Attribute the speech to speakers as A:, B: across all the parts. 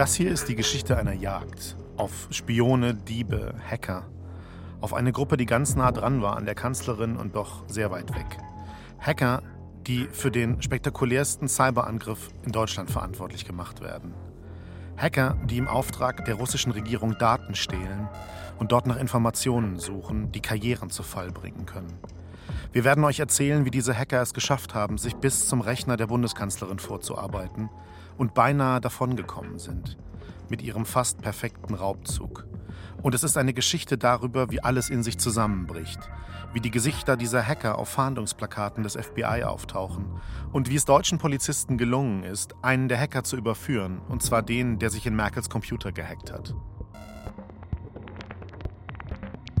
A: Das hier ist die Geschichte einer Jagd auf Spione, Diebe, Hacker. Auf eine Gruppe, die ganz nah dran war an der Kanzlerin und doch sehr weit weg. Hacker, die für den spektakulärsten Cyberangriff in Deutschland verantwortlich gemacht werden. Hacker, die im Auftrag der russischen Regierung Daten stehlen und dort nach Informationen suchen, die Karrieren zu Fall bringen können. Wir werden euch erzählen, wie diese Hacker es geschafft haben, sich bis zum Rechner der Bundeskanzlerin vorzuarbeiten und beinahe davongekommen sind mit ihrem fast perfekten Raubzug. Und es ist eine Geschichte darüber, wie alles in sich zusammenbricht, wie die Gesichter dieser Hacker auf Fahndungsplakaten des FBI auftauchen und wie es deutschen Polizisten gelungen ist, einen der Hacker zu überführen, und zwar den, der sich in Merkels Computer gehackt hat.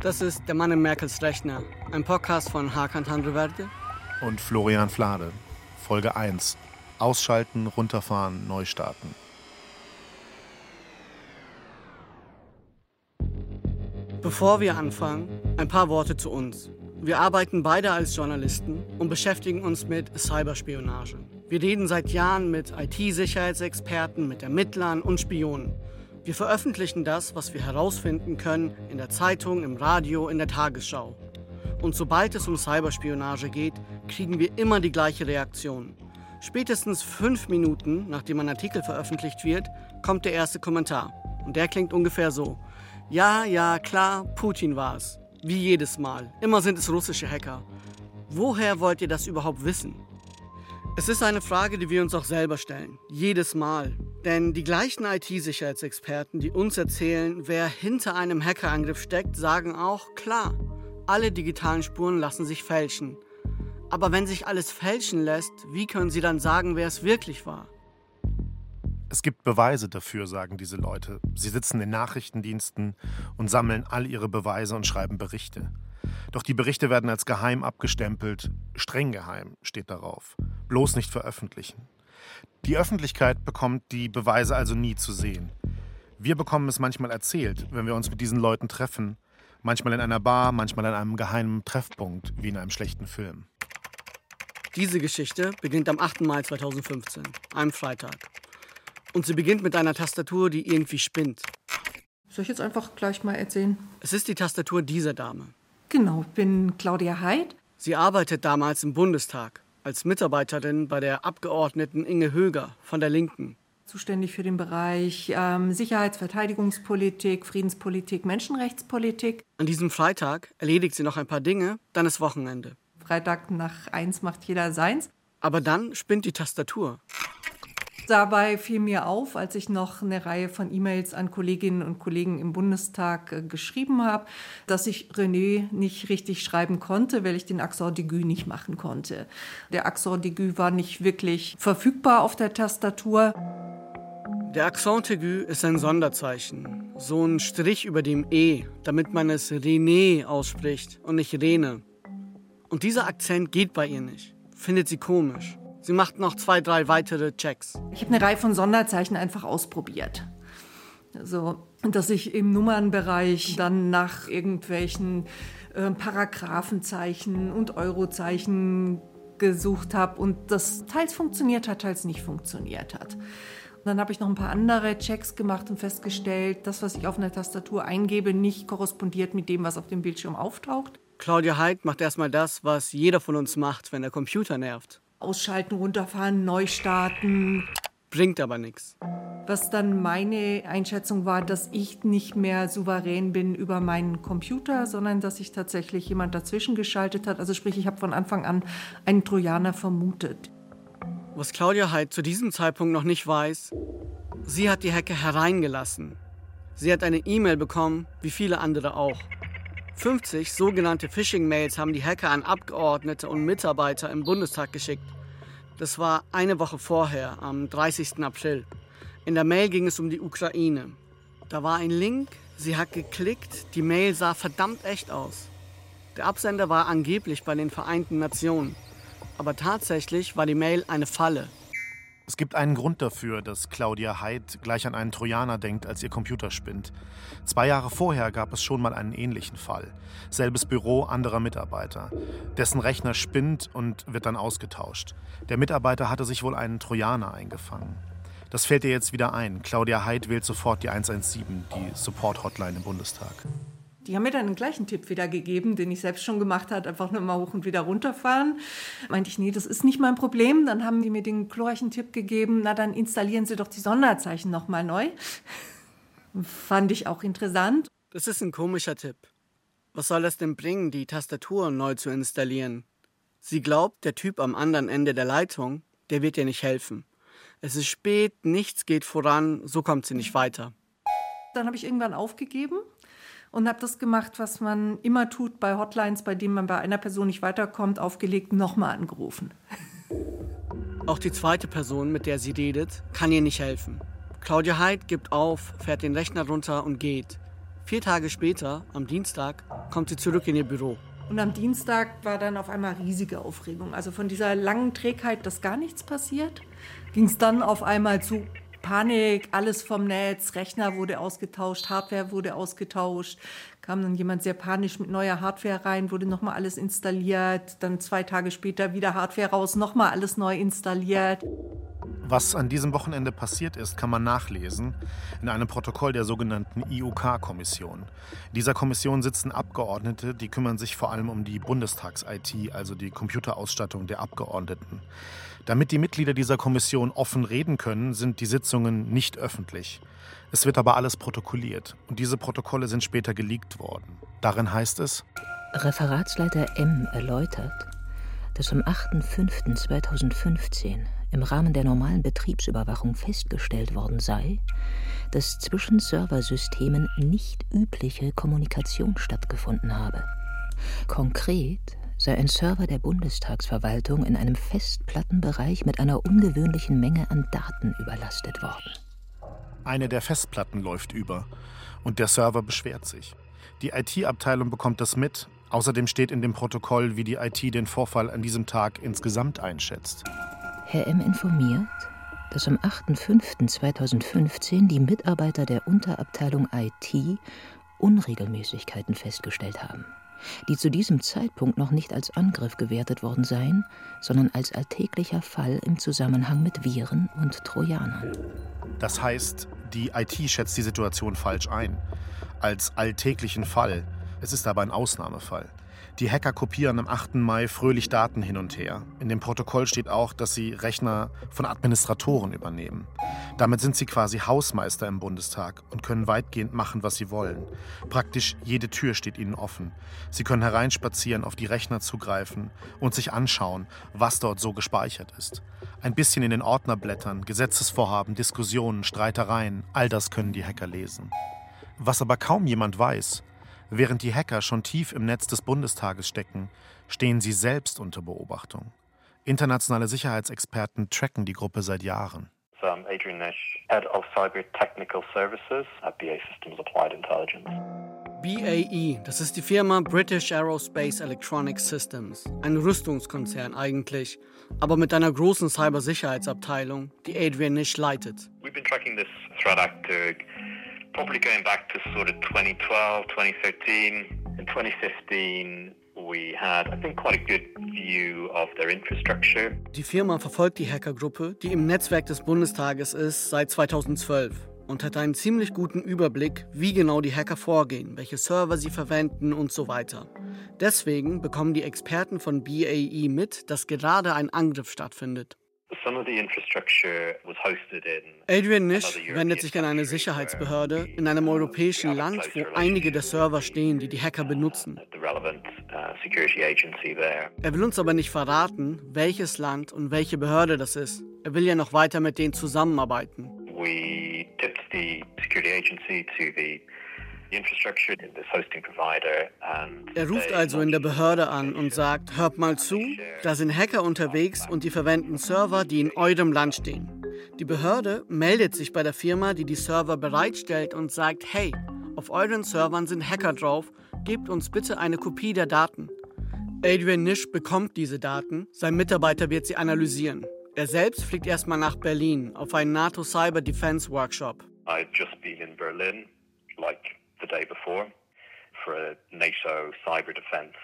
B: Das ist Der Mann in Merkels Rechner, ein Podcast von Hakan Tandreverde
A: und Florian Flade. Folge 1. Ausschalten, runterfahren, neu starten.
B: Bevor wir anfangen, ein paar Worte zu uns. Wir arbeiten beide als Journalisten und beschäftigen uns mit Cyberspionage. Wir reden seit Jahren mit IT-Sicherheitsexperten, mit Ermittlern und Spionen. Wir veröffentlichen das, was wir herausfinden können, in der Zeitung, im Radio, in der Tagesschau. Und sobald es um Cyberspionage geht, kriegen wir immer die gleiche Reaktion. Spätestens fünf Minuten, nachdem ein Artikel veröffentlicht wird, kommt der erste Kommentar. Und der klingt ungefähr so. Ja, ja, klar, Putin war es. Wie jedes Mal. Immer sind es russische Hacker. Woher wollt ihr das überhaupt wissen? Es ist eine Frage, die wir uns auch selber stellen. Jedes Mal. Denn die gleichen IT-Sicherheitsexperten, die uns erzählen, wer hinter einem Hackerangriff steckt, sagen auch, klar, alle digitalen Spuren lassen sich fälschen. Aber wenn sich alles fälschen lässt, wie können sie dann sagen, wer es wirklich war?
A: Es gibt Beweise dafür, sagen diese Leute. Sie sitzen in Nachrichtendiensten und sammeln all ihre Beweise und schreiben Berichte. Doch die Berichte werden als geheim abgestempelt. Streng geheim steht darauf. Bloß nicht veröffentlichen. Die Öffentlichkeit bekommt die Beweise also nie zu sehen. Wir bekommen es manchmal erzählt, wenn wir uns mit diesen Leuten treffen. Manchmal in einer Bar, manchmal an einem geheimen Treffpunkt, wie in einem schlechten Film.
B: Diese Geschichte beginnt am 8. Mai 2015, einem Freitag. Und sie beginnt mit einer Tastatur, die irgendwie spinnt.
C: Soll ich jetzt einfach gleich mal erzählen?
B: Es ist die Tastatur dieser Dame.
C: Genau, ich bin Claudia Heid.
B: Sie arbeitet damals im Bundestag als Mitarbeiterin bei der Abgeordneten Inge Höger von der Linken.
C: Zuständig für den Bereich ähm, Sicherheits-, Verteidigungspolitik, Friedenspolitik, Menschenrechtspolitik.
B: An diesem Freitag erledigt sie noch ein paar Dinge, dann ist Wochenende.
C: Freitag nach eins macht jeder seins.
B: Aber dann spinnt die Tastatur.
C: Dabei fiel mir auf, als ich noch eine Reihe von E-Mails an Kolleginnen und Kollegen im Bundestag äh, geschrieben habe, dass ich René nicht richtig schreiben konnte, weil ich den Accent d'aigu nicht machen konnte. Der Accent d'aigu war nicht wirklich verfügbar auf der Tastatur.
B: Der Accent aigu ist ein Sonderzeichen, so ein Strich über dem E, damit man es René ausspricht und nicht Rene. Und dieser Akzent geht bei ihr nicht, findet sie komisch. Sie macht noch zwei, drei weitere Checks.
C: Ich habe eine Reihe von Sonderzeichen einfach ausprobiert. Also, dass ich im Nummernbereich dann nach irgendwelchen äh, Paragraphenzeichen und Eurozeichen gesucht habe und das teils funktioniert hat, teils nicht funktioniert hat. Und dann habe ich noch ein paar andere Checks gemacht und festgestellt, das, was ich auf einer Tastatur eingebe, nicht korrespondiert mit dem, was auf dem Bildschirm auftaucht.
B: Claudia Heid macht erstmal das, was jeder von uns macht, wenn der Computer nervt.
C: Ausschalten, runterfahren, neu starten.
B: Bringt aber nichts.
C: Was dann meine Einschätzung war, dass ich nicht mehr souverän bin über meinen Computer, sondern dass sich tatsächlich jemand dazwischen geschaltet hat. Also sprich, ich habe von Anfang an einen Trojaner vermutet.
B: Was Claudia halt zu diesem Zeitpunkt noch nicht weiß, sie hat die Hacker hereingelassen. Sie hat eine E-Mail bekommen, wie viele andere auch. 50 sogenannte Phishing-Mails haben die Hacker an Abgeordnete und Mitarbeiter im Bundestag geschickt. Das war eine Woche vorher, am 30. April. In der Mail ging es um die Ukraine. Da war ein Link, sie hat geklickt, die Mail sah verdammt echt aus. Der Absender war angeblich bei den Vereinten Nationen. Aber tatsächlich war die Mail eine Falle.
A: Es gibt einen Grund dafür, dass Claudia Heid gleich an einen Trojaner denkt, als ihr Computer spinnt. Zwei Jahre vorher gab es schon mal einen ähnlichen Fall. Selbes Büro, anderer Mitarbeiter. Dessen Rechner spinnt und wird dann ausgetauscht. Der Mitarbeiter hatte sich wohl einen Trojaner eingefangen. Das fällt ihr jetzt wieder ein. Claudia Heid wählt sofort die 117, die Support-Hotline im Bundestag.
C: Die haben mir dann den gleichen Tipp wieder gegeben, den ich selbst schon gemacht habe, einfach nur mal hoch und wieder runterfahren. Meinte ich, nee, das ist nicht mein Problem. Dann haben die mir den glorreichen Tipp gegeben, na dann installieren Sie doch die Sonderzeichen nochmal neu. Fand ich auch interessant.
B: Das ist ein komischer Tipp. Was soll das denn bringen, die Tastatur neu zu installieren? Sie glaubt, der Typ am anderen Ende der Leitung, der wird ihr nicht helfen. Es ist spät, nichts geht voran, so kommt sie nicht weiter.
C: Dann habe ich irgendwann aufgegeben und habe das gemacht, was man immer tut bei Hotlines, bei denen man bei einer Person nicht weiterkommt, aufgelegt, nochmal angerufen.
B: Auch die zweite Person, mit der sie redet, kann ihr nicht helfen. Claudia Heid gibt auf, fährt den Rechner runter und geht. Vier Tage später, am Dienstag, kommt sie zurück in ihr Büro.
C: Und am Dienstag war dann auf einmal riesige Aufregung. Also von dieser langen Trägheit, dass gar nichts passiert, ging es dann auf einmal zu Panik, alles vom Netz, Rechner wurde ausgetauscht, Hardware wurde ausgetauscht, kam dann jemand sehr panisch mit neuer Hardware rein, wurde nochmal alles installiert, dann zwei Tage später wieder Hardware raus, nochmal alles neu installiert.
A: Was an diesem Wochenende passiert ist, kann man nachlesen in einem Protokoll der sogenannten IUK-Kommission. In dieser Kommission sitzen Abgeordnete, die kümmern sich vor allem um die Bundestags-IT, also die Computerausstattung der Abgeordneten. Damit die Mitglieder dieser Kommission offen reden können, sind die Sitzungen nicht öffentlich. Es wird aber alles protokolliert und diese Protokolle sind später geleakt worden. Darin heißt es,
D: Referatsleiter M erläutert, dass am 8.5.2015 im Rahmen der normalen Betriebsüberwachung festgestellt worden sei, dass zwischen Serversystemen nicht übliche Kommunikation stattgefunden habe. Konkret sei ein Server der Bundestagsverwaltung in einem Festplattenbereich mit einer ungewöhnlichen Menge an Daten überlastet worden.
A: Eine der Festplatten läuft über und der Server beschwert sich. Die IT-Abteilung bekommt das mit. Außerdem steht in dem Protokoll, wie die IT den Vorfall an diesem Tag insgesamt einschätzt.
D: Herr M. informiert, dass am 8.5.2015 die Mitarbeiter der Unterabteilung IT Unregelmäßigkeiten festgestellt haben, die zu diesem Zeitpunkt noch nicht als Angriff gewertet worden seien, sondern als alltäglicher Fall im Zusammenhang mit Viren und Trojanern.
A: Das heißt, die IT schätzt die Situation falsch ein. Als alltäglichen Fall. Es ist aber ein Ausnahmefall. Die Hacker kopieren am 8. Mai fröhlich Daten hin und her. In dem Protokoll steht auch, dass sie Rechner von Administratoren übernehmen. Damit sind sie quasi Hausmeister im Bundestag und können weitgehend machen, was sie wollen. Praktisch jede Tür steht ihnen offen. Sie können hereinspazieren, auf die Rechner zugreifen und sich anschauen, was dort so gespeichert ist. Ein bisschen in den Ordner blättern, Gesetzesvorhaben, Diskussionen, Streitereien, all das können die Hacker lesen. Was aber kaum jemand weiß, Während die Hacker schon tief im Netz des Bundestages stecken, stehen sie selbst unter Beobachtung. Internationale Sicherheitsexperten tracken die Gruppe seit Jahren.
E: I'm Adrian Nash, Head of Cyber Technical Services at BAE Systems Applied Intelligence.
B: BAE, das ist die Firma British Aerospace Electronics Systems, ein Rüstungskonzern eigentlich, aber mit einer großen Cybersicherheitsabteilung, die Adrian Nish leitet.
E: We've been tracking this threat actor probably going back to sort of 2012, 2013. In 2015, we had, I think, quite a good view of their infrastructure.
B: Die Firma verfolgt die Hackergruppe, die im Netzwerk des Bundestages ist, seit 2012 und hat einen ziemlich guten Überblick, wie genau die Hacker vorgehen, welche Server sie verwenden und so weiter. Deswegen bekommen die Experten von BAE mit, dass gerade ein Angriff stattfindet. Adrian Nish wendet sich an eine Sicherheitsbehörde in einem europäischen Land, wo einige der Server stehen, die die Hacker benutzen.
E: Uh,
B: er will uns aber nicht verraten, welches Land und welche Behörde das ist. Er will ja noch weiter mit denen zusammenarbeiten.
E: We tipped the security agency to the
B: er ruft also in der Behörde an und sagt, hört mal zu, da sind Hacker unterwegs und die verwenden Server, die in eurem Land stehen. Die Behörde meldet sich bei der Firma, die die Server bereitstellt und sagt, hey, auf euren Servern sind Hacker drauf, gebt uns bitte eine Kopie der Daten. Adrian Nisch bekommt diese Daten, sein Mitarbeiter wird sie analysieren. Er selbst fliegt erstmal nach Berlin auf einen NATO Cyber Defense Workshop.
E: I've just been in Berlin, like day before for a NATO cyber defense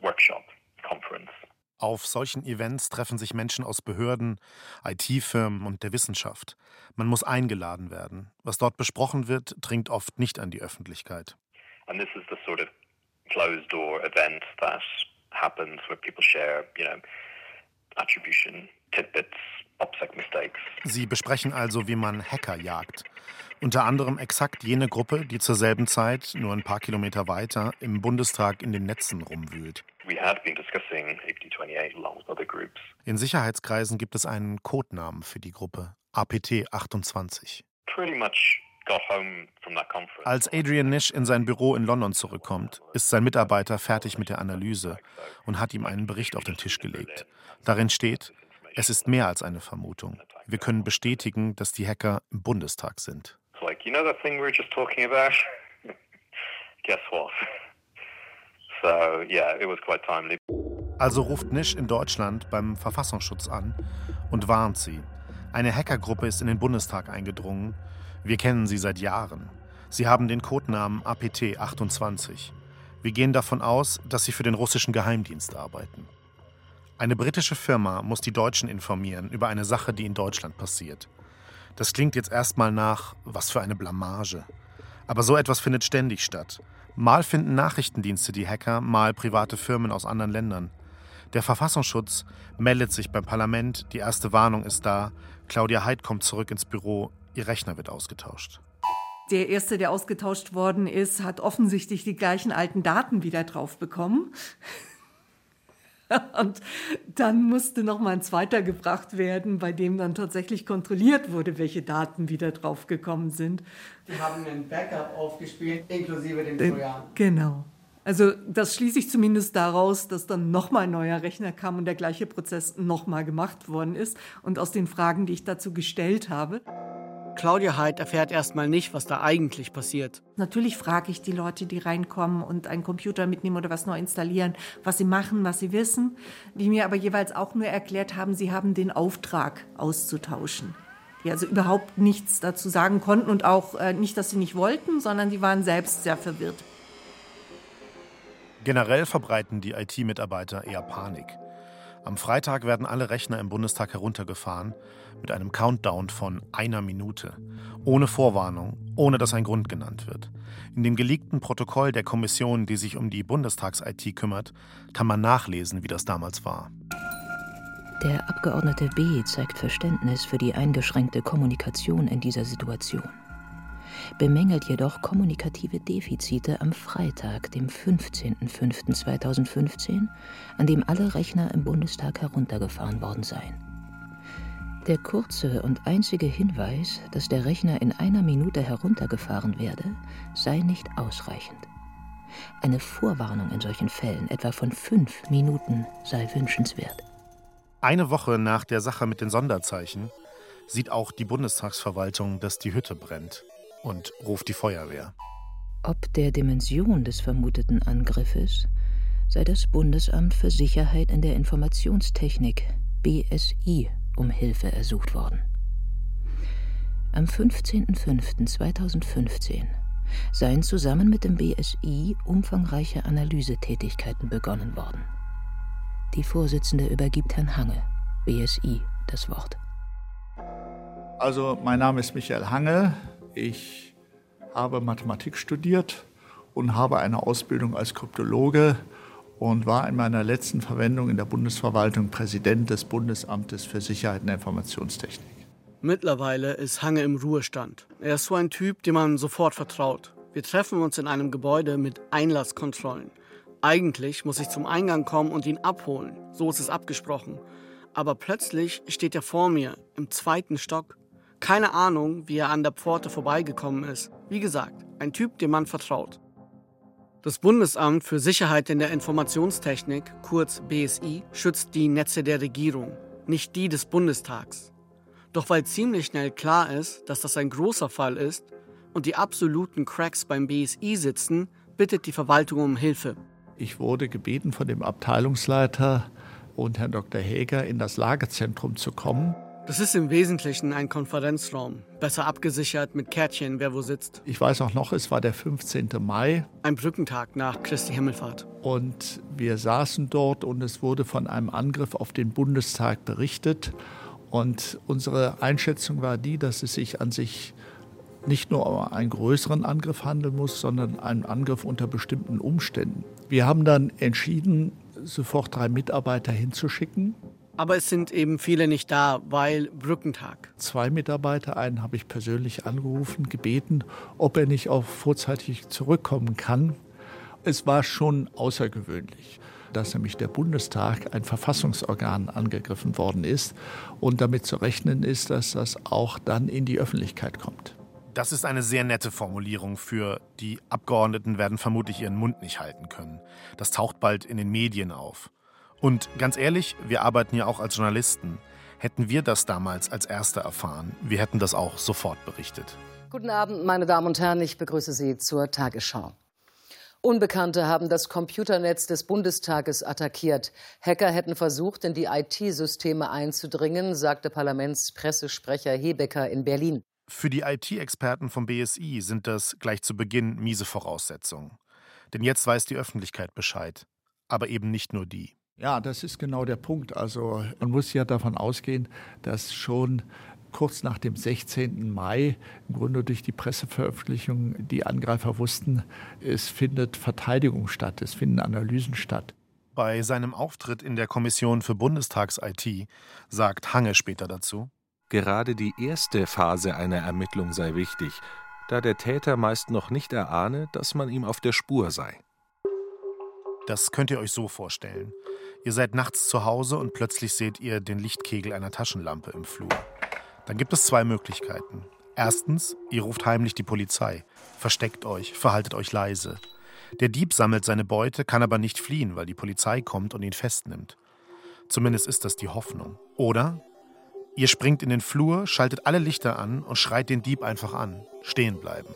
E: workshop conference.
A: Auf solchen Events treffen sich Menschen aus Behörden, IT-Firmen und der Wissenschaft. Man muss eingeladen werden. Was dort besprochen wird, dringt oft nicht an die Öffentlichkeit. And this is the sort of closed door event that happens where people share, you know, attribution tidbits. Sie besprechen also, wie man Hacker jagt. Unter anderem exakt jene Gruppe, die zur selben Zeit, nur ein paar Kilometer weiter, im Bundestag in den Netzen rumwühlt. In Sicherheitskreisen gibt es einen Codenamen für die Gruppe, APT 28. Als Adrian Nish in sein Büro in London zurückkommt, ist sein Mitarbeiter fertig mit der Analyse und hat ihm einen Bericht auf den Tisch gelegt. Darin steht, es ist mehr als eine Vermutung. Wir können bestätigen, dass die Hacker im Bundestag sind like, you know that thing we were just talking about? Guess what? So, yeah, it was quite timely. Also ruft Nisch in Deutschland beim Verfassungsschutz an und warnt sie. Eine Hackergruppe ist in den Bundestag eingedrungen. Wir kennen sie seit Jahren. Sie haben den Codenamen APT 28. Wir gehen davon aus, dass sie für den russischen Geheimdienst arbeiten. Eine britische Firma muss die Deutschen informieren über eine Sache, die in Deutschland passiert. Das klingt jetzt erstmal nach, was für eine Blamage. Aber so etwas findet ständig statt. Mal finden Nachrichtendienste die Hacker, mal private Firmen aus anderen Ländern. Der Verfassungsschutz meldet sich beim Parlament, die erste Warnung ist da, Claudia Heid kommt zurück ins Büro, ihr Rechner wird ausgetauscht.
C: Der erste, der ausgetauscht worden ist, hat offensichtlich die gleichen alten Daten wieder drauf bekommen. Und dann musste noch mal ein zweiter gebracht werden, bei dem dann tatsächlich kontrolliert wurde, welche Daten wieder draufgekommen sind.
B: Die haben einen Backup aufgespielt, inklusive dem Trojan.
C: Genau. Also das schließe ich zumindest daraus, dass dann nochmal ein neuer Rechner kam und der gleiche Prozess nochmal gemacht worden ist. Und aus den Fragen, die ich dazu gestellt habe.
B: Claudia Heid erfährt erstmal nicht, was da eigentlich passiert.
C: Natürlich frage ich die Leute, die reinkommen und einen Computer mitnehmen oder was neu installieren, was sie machen, was sie wissen, die mir aber jeweils auch nur erklärt haben, sie haben den Auftrag auszutauschen. Die also überhaupt nichts dazu sagen konnten und auch äh, nicht, dass sie nicht wollten, sondern die waren selbst sehr verwirrt.
A: Generell verbreiten die IT-Mitarbeiter eher Panik. Am Freitag werden alle Rechner im Bundestag heruntergefahren mit einem Countdown von einer Minute, ohne Vorwarnung, ohne dass ein Grund genannt wird. In dem geleakten Protokoll der Kommission, die sich um die Bundestags-IT kümmert, kann man nachlesen, wie das damals war.
D: Der Abgeordnete B zeigt Verständnis für die eingeschränkte Kommunikation in dieser Situation bemängelt jedoch kommunikative Defizite am Freitag, dem 15.05.2015, an dem alle Rechner im Bundestag heruntergefahren worden seien. Der kurze und einzige Hinweis, dass der Rechner in einer Minute heruntergefahren werde, sei nicht ausreichend. Eine Vorwarnung in solchen Fällen, etwa von fünf Minuten, sei wünschenswert.
A: Eine Woche nach der Sache mit den Sonderzeichen sieht auch die Bundestagsverwaltung, dass die Hütte brennt und ruft die Feuerwehr.
D: Ob der Dimension des vermuteten Angriffes sei das Bundesamt für Sicherheit in der Informationstechnik BSI um Hilfe ersucht worden. Am 15.05.2015 seien zusammen mit dem BSI umfangreiche Analysetätigkeiten begonnen worden. Die Vorsitzende übergibt Herrn Hange, BSI, das Wort.
F: Also, mein Name ist Michael Hange. Ich habe Mathematik studiert und habe eine Ausbildung als Kryptologe und war in meiner letzten Verwendung in der Bundesverwaltung Präsident des Bundesamtes für Sicherheit und Informationstechnik.
B: Mittlerweile ist Hange im Ruhestand. Er ist so ein Typ, dem man sofort vertraut. Wir treffen uns in einem Gebäude mit Einlasskontrollen. Eigentlich muss ich zum Eingang kommen und ihn abholen. So ist es abgesprochen. Aber plötzlich steht er vor mir im zweiten Stock. Keine Ahnung, wie er an der Pforte vorbeigekommen ist. Wie gesagt, ein Typ, dem man vertraut. Das Bundesamt für Sicherheit in der Informationstechnik, kurz BSI, schützt die Netze der Regierung, nicht die des Bundestags. Doch weil ziemlich schnell klar ist, dass das ein großer Fall ist und die absoluten Cracks beim BSI sitzen, bittet die Verwaltung um Hilfe.
F: Ich wurde gebeten von dem Abteilungsleiter und Herrn Dr. Häger in das Lagezentrum zu kommen
B: Das ist im Wesentlichen ein Konferenzraum, besser abgesichert mit Kärtchen, wer wo sitzt.
F: Ich weiß auch noch, es war der 15. Mai.
B: Ein Brückentag nach Christi Himmelfahrt.
F: Und wir saßen dort und es wurde von einem Angriff auf den Bundestag berichtet. Und unsere Einschätzung war die, dass es sich an sich nicht nur um einen größeren Angriff handeln muss, sondern einen Angriff unter bestimmten Umständen. Wir haben dann entschieden, sofort drei Mitarbeiter hinzuschicken.
B: Aber es sind eben viele nicht da, weil Brückentag.
F: Zwei Mitarbeiter, einen habe ich persönlich angerufen, gebeten, ob er nicht auch vorzeitig zurückkommen kann. Es war schon außergewöhnlich, dass nämlich der Bundestag, ein Verfassungsorgan, angegriffen worden ist und damit zu rechnen ist, dass das auch dann in die Öffentlichkeit kommt.
A: Das ist eine sehr nette Formulierung für die Abgeordneten werden vermutlich ihren Mund nicht halten können. Das taucht bald in den Medien auf. Und ganz ehrlich, wir arbeiten ja auch als Journalisten. Hätten wir das damals als Erste erfahren, wir hätten das auch sofort berichtet.
G: Guten Abend, meine Damen und Herren, ich begrüße Sie zur Tagesschau. Unbekannte haben das Computernetz des Bundestages attackiert. Hacker hätten versucht, in die IT-Systeme einzudringen, sagte Parlamentspressesprecher Hebecker in Berlin.
A: Für die IT-Experten vom BSI sind das gleich zu Beginn miese Voraussetzungen. Denn jetzt weiß die Öffentlichkeit Bescheid. Aber eben nicht nur die.
F: Ja, das ist genau der Punkt. Also man muss ja davon ausgehen, dass schon kurz nach dem 16. Mai, im Grunde durch die Presseveröffentlichung, die Angreifer wussten, es findet Verteidigung statt, es finden Analysen statt.
A: Bei seinem Auftritt in der Kommission für Bundestags-IT sagt Hange später dazu.
H: Gerade die erste Phase einer Ermittlung sei wichtig, da der Täter meist noch nicht erahne, dass man ihm auf der Spur sei.
A: Das könnt ihr euch so vorstellen. Ihr seid nachts zu Hause und plötzlich seht ihr den Lichtkegel einer Taschenlampe im Flur. Dann gibt es zwei Möglichkeiten. Erstens, ihr ruft heimlich die Polizei. Versteckt euch, verhaltet euch leise. Der Dieb sammelt seine Beute, kann aber nicht fliehen, weil die Polizei kommt und ihn festnimmt. Zumindest ist das die Hoffnung. Oder ihr springt in den Flur, schaltet alle Lichter an und schreit den Dieb einfach an. Stehen bleiben.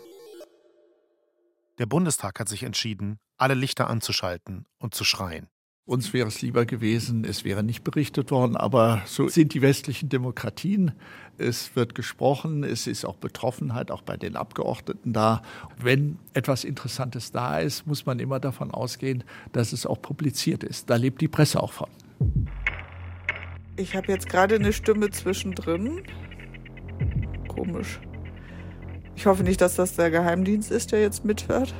A: Der Bundestag hat sich entschieden, alle Lichter anzuschalten und zu schreien.
F: Uns wäre es lieber gewesen, es wäre nicht berichtet worden, aber so sind die westlichen Demokratien. Es wird gesprochen, es ist auch Betroffenheit, auch bei den Abgeordneten da. Wenn etwas Interessantes da ist, muss man immer davon ausgehen, dass es auch publiziert ist. Da lebt die Presse auch von.
I: Ich habe jetzt gerade eine Stimme zwischendrin. Komisch. Ich hoffe nicht, dass das der Geheimdienst ist, der jetzt mithört.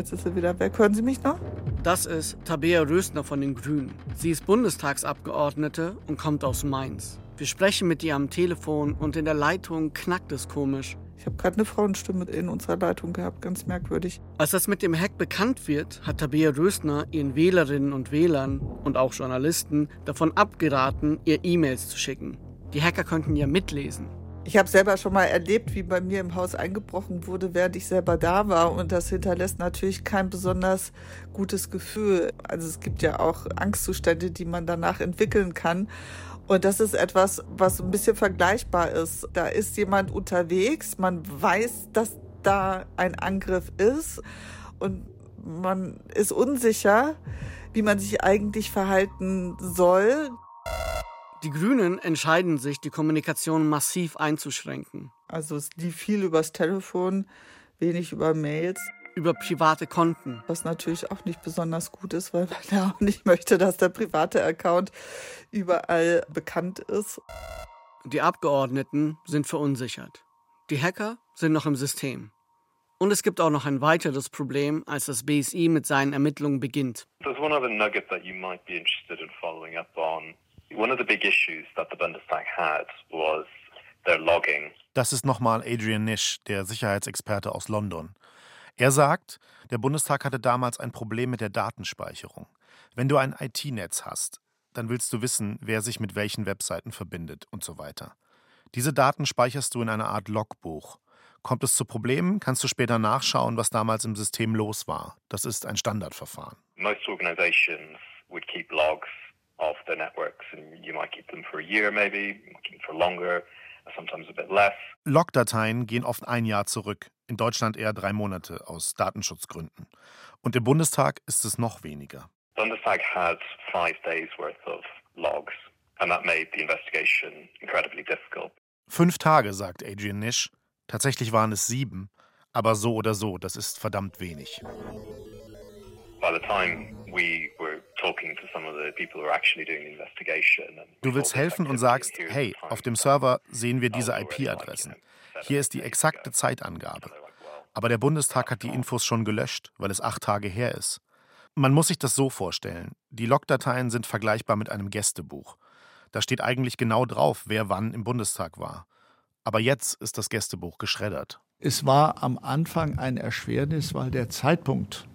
I: Jetzt ist er wieder weg. Hören Sie mich noch?
B: Das ist Tabea Rösner von den Grünen. Sie ist Bundestagsabgeordnete und kommt aus Mainz. Wir sprechen mit ihr am Telefon und in der Leitung knackt es komisch.
I: Ich habe gerade eine Frauenstimme in unserer Leitung gehabt, ganz merkwürdig.
B: Als das mit dem Hack bekannt wird, hat Tabea Rösner ihren Wählerinnen und Wählern und auch Journalisten davon abgeraten, ihr E-Mails zu schicken. Die Hacker könnten ja mitlesen.
I: Ich habe selber schon mal erlebt, wie bei mir im Haus eingebrochen wurde, während ich selber da war. Und das hinterlässt natürlich kein besonders gutes Gefühl. Also es gibt ja auch Angstzustände, die man danach entwickeln kann. Und das ist etwas, was ein bisschen vergleichbar ist. Da ist jemand unterwegs, man weiß, dass da ein Angriff ist und man ist unsicher, wie man sich eigentlich verhalten soll.
B: Die Grünen entscheiden sich, die Kommunikation massiv einzuschränken.
I: Also es lief viel übers Telefon, wenig über Mails.
B: Über private Konten.
I: Was natürlich auch nicht besonders gut ist, weil man ja auch nicht möchte, dass der private Account überall bekannt ist.
B: Die Abgeordneten sind verunsichert. Die Hacker sind noch im System. Und es gibt auch noch ein weiteres Problem, als das BSI mit seinen Ermittlungen beginnt.
E: There's one other nugget that you might be interested in following up on. One of the big issues that the Bundestag had was their logging.
A: Das ist nochmal Adrian Nish, der Sicherheitsexperte aus London. Er sagt, der Bundestag hatte damals ein Problem mit der Datenspeicherung. Wenn du ein IT-Netz hast, dann willst du wissen, wer sich mit welchen Webseiten verbindet und so weiter. Diese Daten speicherst du in einer Art Logbuch. Kommt es zu Problemen, kannst du später nachschauen, was damals im System los war. Das ist ein Standardverfahren.
E: Most organizations would keep logs of their networks and you might keep them for a year maybe, for longer, sometimes a bit less.
A: Logdateien gehen oft ein Jahr zurück, in Deutschland eher drei Monate aus Datenschutzgründen. Und im Bundestag ist es noch weniger.
E: Bundestag had five days worth of logs And that made the investigation incredibly difficult.
A: Fünf Tage, sagt Adrian Nish. Tatsächlich waren es sieben. Aber so oder so, das ist verdammt wenig. Du willst helfen und sagst, hey, auf dem Server sehen wir diese IP-Adressen. Hier ist die exakte Zeitangabe. Aber der Bundestag hat die Infos schon gelöscht, weil es acht Tage her ist. Man muss sich das so vorstellen. Die Logdateien sind vergleichbar mit einem Gästebuch. Da steht eigentlich genau drauf, wer wann im Bundestag war. Aber jetzt ist das Gästebuch geschreddert.
F: Es war am Anfang ein Erschwernis, weil der Zeitpunkt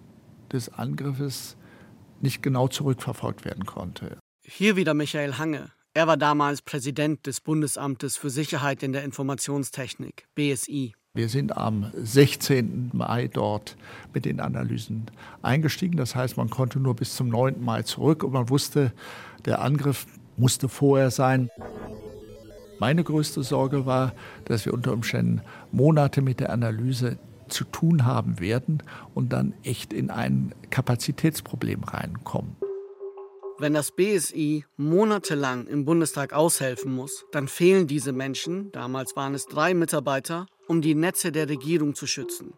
F: des Angriffes nicht genau zurückverfolgt werden konnte.
B: Hier wieder Michael Hange. Er war damals Präsident des Bundesamtes für Sicherheit in der Informationstechnik, BSI.
F: Wir sind am 16. Mai dort mit den Analysen eingestiegen. Das heißt, man konnte nur bis zum 9. Mai zurück und man wusste, der Angriff musste vorher sein. Meine größte Sorge war, dass wir unter Umständen Monate mit der Analyse zu tun haben werden und dann echt in ein Kapazitätsproblem reinkommen.
B: Wenn das BSI monatelang im Bundestag aushelfen muss, dann fehlen diese Menschen, damals waren es drei Mitarbeiter, um die Netze der Regierung zu schützen.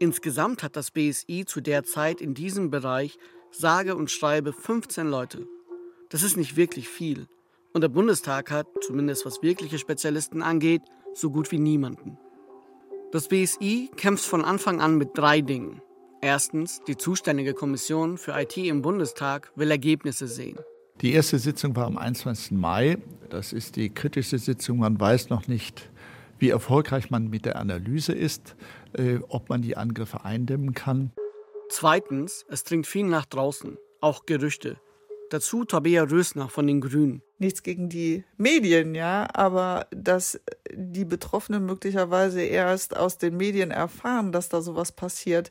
B: Insgesamt hat das BSI zu der Zeit in diesem Bereich sage und schreibe 15 Leute. Das ist nicht wirklich viel. Und der Bundestag hat, zumindest was wirkliche Spezialisten angeht, so gut wie niemanden. Das BSI kämpft von Anfang an mit drei Dingen. Erstens, die zuständige Kommission für IT im Bundestag will Ergebnisse sehen.
F: Die erste Sitzung war am 21. Mai. Das ist die kritische Sitzung. Man weiß noch nicht, wie erfolgreich man mit der Analyse ist, äh, ob man die Angriffe eindämmen kann.
B: Zweitens, es dringt viel nach draußen, auch Gerüchte. Dazu Tabea Rösner von den Grünen.
I: Nichts gegen die Medien, ja, aber dass die Betroffenen möglicherweise erst aus den Medien erfahren, dass da sowas passiert,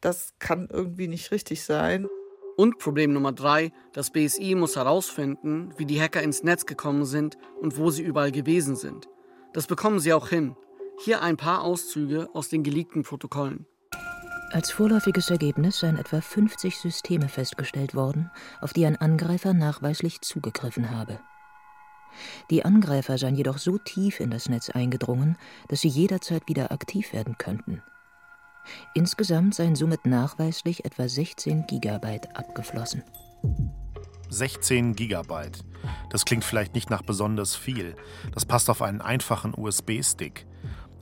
I: das kann irgendwie nicht richtig sein.
B: Und Problem Nummer drei, das BSI muss herausfinden, wie die Hacker ins Netz gekommen sind und wo sie überall gewesen sind. Das bekommen sie auch hin. Hier ein paar Auszüge aus den geleakten Protokollen.
D: Als vorläufiges Ergebnis seien etwa 50 Systeme festgestellt worden, auf die ein Angreifer nachweislich zugegriffen habe. Die Angreifer seien jedoch so tief in das Netz eingedrungen, dass sie jederzeit wieder aktiv werden könnten. Insgesamt seien somit nachweislich etwa 16 Gigabyte abgeflossen.
A: 16 Gigabyte. Das klingt vielleicht nicht nach besonders viel. Das passt auf einen einfachen USB-Stick.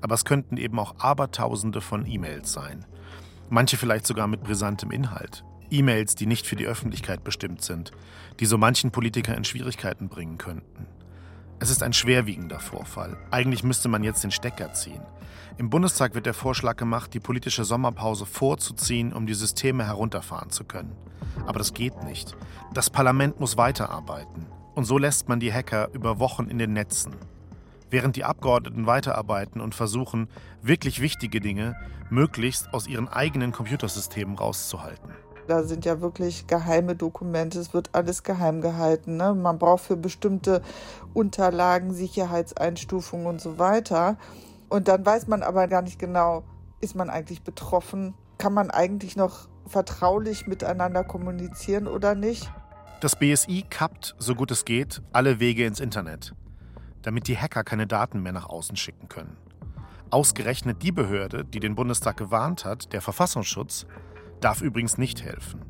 A: Aber es könnten eben auch Abertausende von E-Mails sein. Manche vielleicht sogar mit brisantem Inhalt. E-Mails, die nicht für die Öffentlichkeit bestimmt sind, die so manchen Politiker in Schwierigkeiten bringen könnten. Es ist ein schwerwiegender Vorfall. Eigentlich müsste man jetzt den Stecker ziehen. Im Bundestag wird der Vorschlag gemacht, die politische Sommerpause vorzuziehen, um die Systeme herunterfahren zu können. Aber das geht nicht. Das Parlament muss weiterarbeiten. Und so lässt man die Hacker über Wochen in den Netzen während die Abgeordneten weiterarbeiten und versuchen, wirklich wichtige Dinge möglichst aus ihren eigenen Computersystemen rauszuhalten.
I: Da sind ja wirklich geheime Dokumente, es wird alles geheim gehalten. Ne? Man braucht für bestimmte Unterlagen Sicherheitseinstufungen und so weiter. Und dann weiß man aber gar nicht genau, ist man eigentlich betroffen? Kann man eigentlich noch vertraulich miteinander kommunizieren oder nicht?
A: Das BSI kappt, so gut es geht, alle Wege ins Internet damit die Hacker keine Daten mehr nach außen schicken können. Ausgerechnet die Behörde, die den Bundestag gewarnt hat, der Verfassungsschutz, darf übrigens nicht helfen.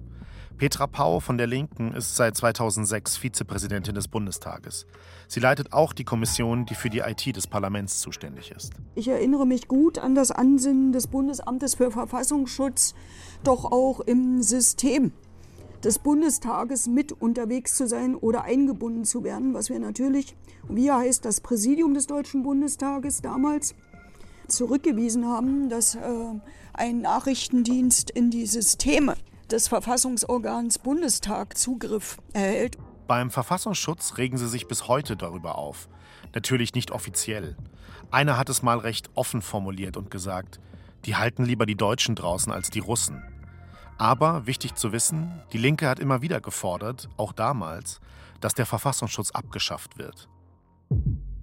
A: Petra Pau von der Linken ist seit 2006 Vizepräsidentin des Bundestages. Sie leitet auch die Kommission, die für die IT des Parlaments zuständig ist.
J: Ich erinnere mich gut an das Ansinnen des Bundesamtes für Verfassungsschutz, doch auch im System des Bundestages mit unterwegs zu sein oder eingebunden zu werden, was wir natürlich, wir heißt das Präsidium des Deutschen Bundestages damals, zurückgewiesen haben, dass äh, ein Nachrichtendienst in die Systeme des Verfassungsorgans Bundestag Zugriff erhält.
A: Beim Verfassungsschutz regen sie sich bis heute darüber auf. Natürlich nicht offiziell. Einer hat es mal recht offen formuliert und gesagt, die halten lieber die Deutschen draußen als die Russen. Aber wichtig zu wissen, die Linke hat immer wieder gefordert, auch damals, dass der Verfassungsschutz abgeschafft wird.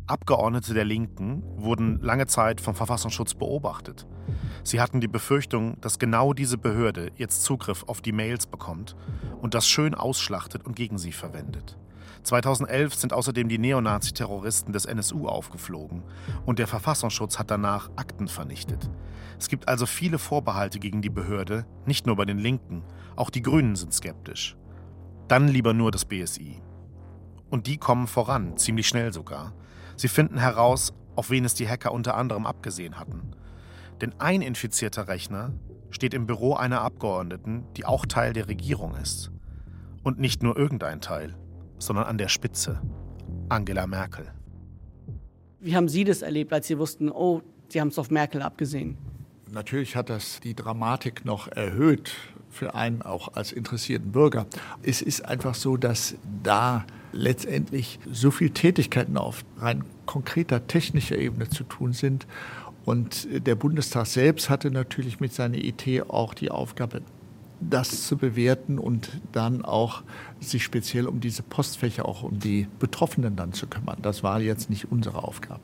A: Abgeordnete der Linken wurden lange Zeit vom Verfassungsschutz beobachtet. Sie hatten die Befürchtung, dass genau diese Behörde jetzt Zugriff auf die Mails bekommt und das schön ausschlachtet und gegen sie verwendet. 2011 sind außerdem die Neonazi-Terroristen des NSU aufgeflogen und der Verfassungsschutz hat danach Akten vernichtet. Es gibt also viele Vorbehalte gegen die Behörde, nicht nur bei den Linken, auch die Grünen sind skeptisch. Dann lieber nur das BSI. Und die kommen voran, ziemlich schnell sogar. Sie finden heraus, auf wen es die Hacker unter anderem abgesehen hatten. Denn ein infizierter Rechner steht im Büro einer Abgeordneten, die auch Teil der Regierung ist. Und nicht nur irgendein Teil, sondern an der Spitze. Angela Merkel.
B: Wie haben Sie das erlebt, als Sie wussten, oh, Sie haben es auf Merkel abgesehen?
F: Natürlich hat das die Dramatik noch erhöht für einen auch als interessierten Bürger. Es ist einfach so, dass da letztendlich so viele Tätigkeiten auf rein konkreter technischer Ebene zu tun sind. Und der Bundestag selbst hatte natürlich mit seiner IT auch die Aufgabe, das zu bewerten und dann auch sich speziell um diese Postfächer, auch um die Betroffenen dann zu kümmern. Das war jetzt nicht unsere Aufgabe.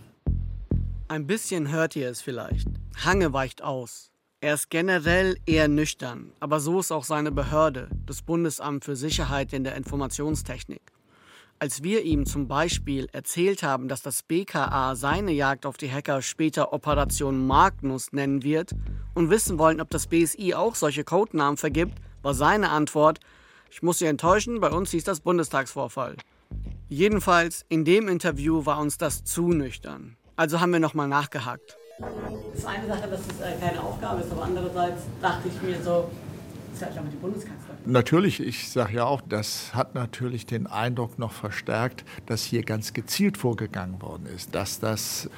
B: Ein bisschen hört ihr es vielleicht. Hange weicht aus. Er ist generell eher nüchtern, aber so ist auch seine Behörde, das Bundesamt für Sicherheit in der Informationstechnik. Als wir ihm zum Beispiel erzählt haben, dass das BKA seine Jagd auf die Hacker später Operation Magnus nennen wird und wissen wollen, ob das BSI auch solche Codenamen vergibt, war seine Antwort, ich muss Sie enttäuschen, bei uns hieß das Bundestagsvorfall. Jedenfalls, in dem Interview war uns das zu nüchtern. Also haben wir nochmal nachgehakt. Das ist eine Sache, dass es äh, keine Aufgabe ist, aber andererseits dachte ich mir so, das ist ja auch die Bundeskanzlerin.
F: Natürlich, ich sage ja auch, das hat natürlich den Eindruck noch verstärkt, dass hier ganz gezielt vorgegangen worden ist, dass das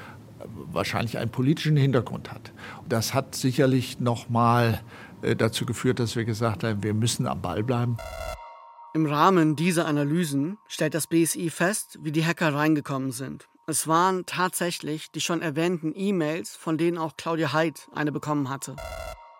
F: wahrscheinlich einen politischen Hintergrund hat. Das hat sicherlich noch mal äh, dazu geführt, dass wir gesagt haben, wir müssen am Ball bleiben.
B: Im Rahmen dieser Analysen stellt das BSI fest, wie die Hacker reingekommen sind. Es waren tatsächlich die schon erwähnten E-Mails, von denen auch Claudia Heid eine bekommen hatte.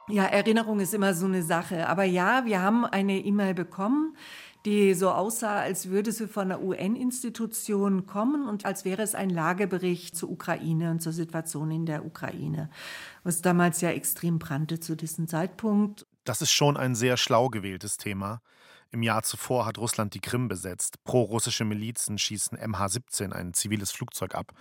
C: Ja, Erinnerung ist immer so eine Sache. Aber ja, wir haben eine E-Mail bekommen, die so aussah, als würde sie von einer UN-Institution kommen und als wäre es ein Lagebericht zur Ukraine und zur Situation in der Ukraine, was damals ja extrem brannte zu diesem Zeitpunkt.
A: Das ist schon ein sehr schlau gewähltes Thema. Im Jahr zuvor hat Russland die Krim besetzt. Pro-russische Milizen schießen MH17 ein ziviles Flugzeug ab.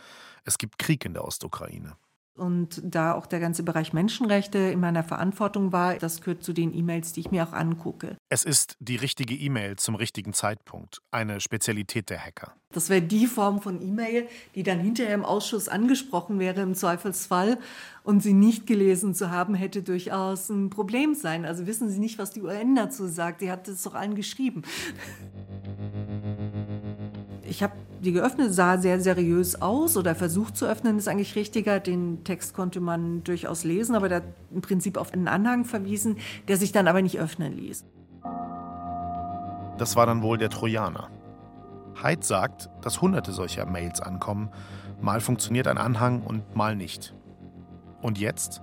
A: Es gibt Krieg in der Ostukraine.
C: Und da auch der ganze Bereich Menschenrechte in meiner Verantwortung war, das gehört zu den E-Mails, die ich mir auch angucke.
A: Es ist die richtige E-Mail zum richtigen Zeitpunkt, eine Spezialität der Hacker.
C: Das wäre die Form von E-Mail, die dann hinterher im Ausschuss angesprochen wäre im Zweifelsfall und sie nicht gelesen zu haben, hätte durchaus ein Problem sein. Also wissen Sie nicht, was die UN dazu sagt. Die hat es doch allen geschrieben. Ich habe die geöffnet, sah sehr seriös aus oder versucht zu öffnen, ist eigentlich richtiger. Den Text konnte man durchaus lesen, aber hat im Prinzip auf einen Anhang verwiesen, der sich dann aber nicht öffnen ließ.
A: Das war dann wohl der Trojaner. Heid sagt, dass hunderte solcher Mails ankommen. Mal funktioniert ein Anhang und mal nicht. Und jetzt?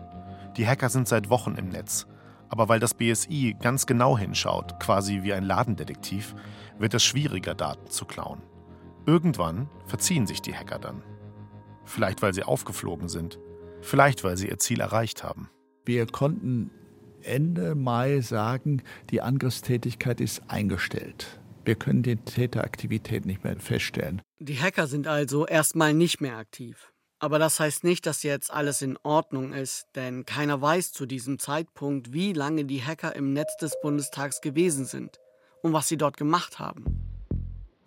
A: Die Hacker sind seit Wochen im Netz. Aber weil das BSI ganz genau hinschaut, quasi wie ein Ladendetektiv, wird es schwieriger, Daten zu klauen. Irgendwann verziehen sich die Hacker dann. Vielleicht weil sie aufgeflogen sind, vielleicht weil sie ihr Ziel erreicht haben.
F: Wir konnten Ende Mai sagen, die Angriffstätigkeit ist eingestellt. Wir können die Täteraktivität nicht mehr feststellen.
B: Die Hacker sind also erstmal nicht mehr aktiv. Aber das heißt nicht, dass jetzt alles in Ordnung ist, denn keiner weiß zu diesem Zeitpunkt, wie lange die Hacker im Netz des Bundestags gewesen sind und was sie dort gemacht haben.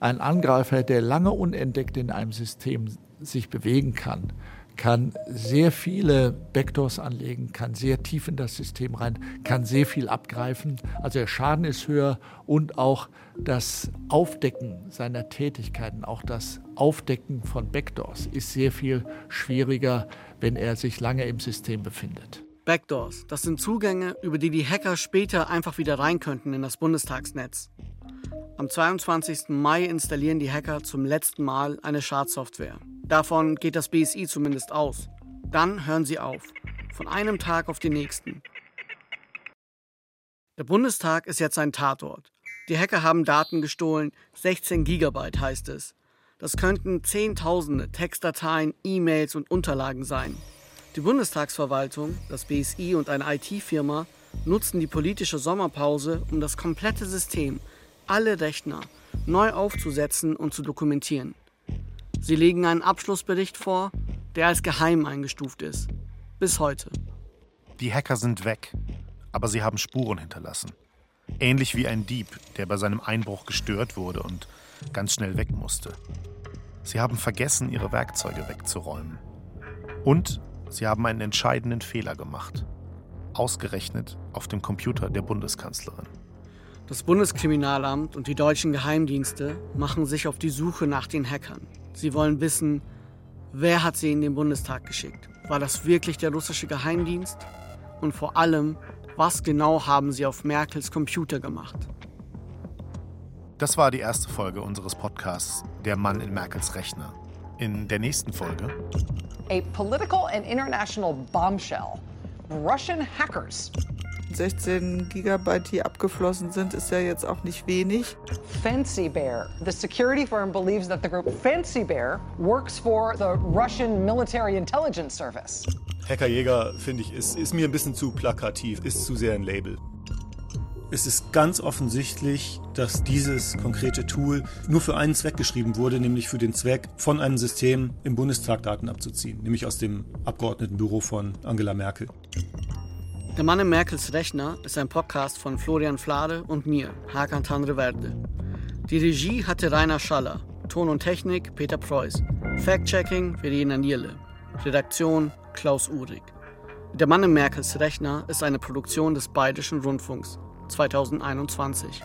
F: Ein Angreifer, der lange unentdeckt in einem System sich bewegen kann, kann sehr viele Backdoors anlegen, kann sehr tief in das System rein, kann sehr viel abgreifen. Also der Schaden ist höher und auch das Aufdecken seiner Tätigkeiten, auch das Aufdecken von Backdoors ist sehr viel schwieriger, wenn er sich lange im System befindet.
B: Backdoors, das sind Zugänge, über die die Hacker später einfach wieder rein könnten in das Bundestagsnetz. Am 22. Mai installieren die Hacker zum letzten Mal eine Schadsoftware. Davon geht das BSI zumindest aus. Dann hören sie auf. Von einem Tag auf den nächsten. Der Bundestag ist jetzt ein Tatort. Die Hacker haben Daten gestohlen, 16 Gigabyte heißt es. Das könnten Zehntausende Textdateien, E-Mails und Unterlagen sein. Die Bundestagsverwaltung, das BSI und eine IT-Firma nutzen die politische Sommerpause, um das komplette System alle Rechner, neu aufzusetzen und zu dokumentieren. Sie legen einen Abschlussbericht vor, der als geheim eingestuft ist. Bis heute.
A: Die Hacker sind weg, aber sie haben Spuren hinterlassen. Ähnlich wie ein Dieb, der bei seinem Einbruch gestört wurde und ganz schnell weg musste. Sie haben vergessen, ihre Werkzeuge wegzuräumen. Und sie haben einen entscheidenden Fehler gemacht. Ausgerechnet auf dem Computer der Bundeskanzlerin.
B: Das Bundeskriminalamt und die deutschen Geheimdienste machen sich auf die Suche nach den Hackern. Sie wollen wissen, wer hat sie in den Bundestag geschickt? War das wirklich der russische Geheimdienst? Und vor allem, was genau haben sie auf Merkels Computer gemacht?
A: Das war die erste Folge unseres Podcasts Der Mann in Merkels Rechner. In der nächsten Folge
K: A political and international bombshell. Russian hackers
I: 16 Gigabyte, die abgeflossen sind, ist ja jetzt auch nicht wenig.
K: Fancy Bear. The security firm believes that the group Fancy Bear works for the Russian Military Intelligence Service.
L: Hackerjäger, finde ich, ist, ist mir ein bisschen zu plakativ, ist zu sehr ein Label. Es ist ganz offensichtlich, dass dieses konkrete Tool nur für einen Zweck geschrieben wurde, nämlich für den Zweck, von einem System im Bundestag Daten abzuziehen, nämlich aus dem Abgeordnetenbüro von Angela Merkel.
B: Der Mann in Merkels Rechner ist ein Podcast von Florian Flade und mir, Hakan Tanreverde. Die Regie hatte Rainer Schaller, Ton und Technik Peter Preuß, Fact-Checking Verena Nierle, Redaktion Klaus Uhrig. Der Mann in Merkels Rechner ist eine Produktion des Bayerischen Rundfunks 2021.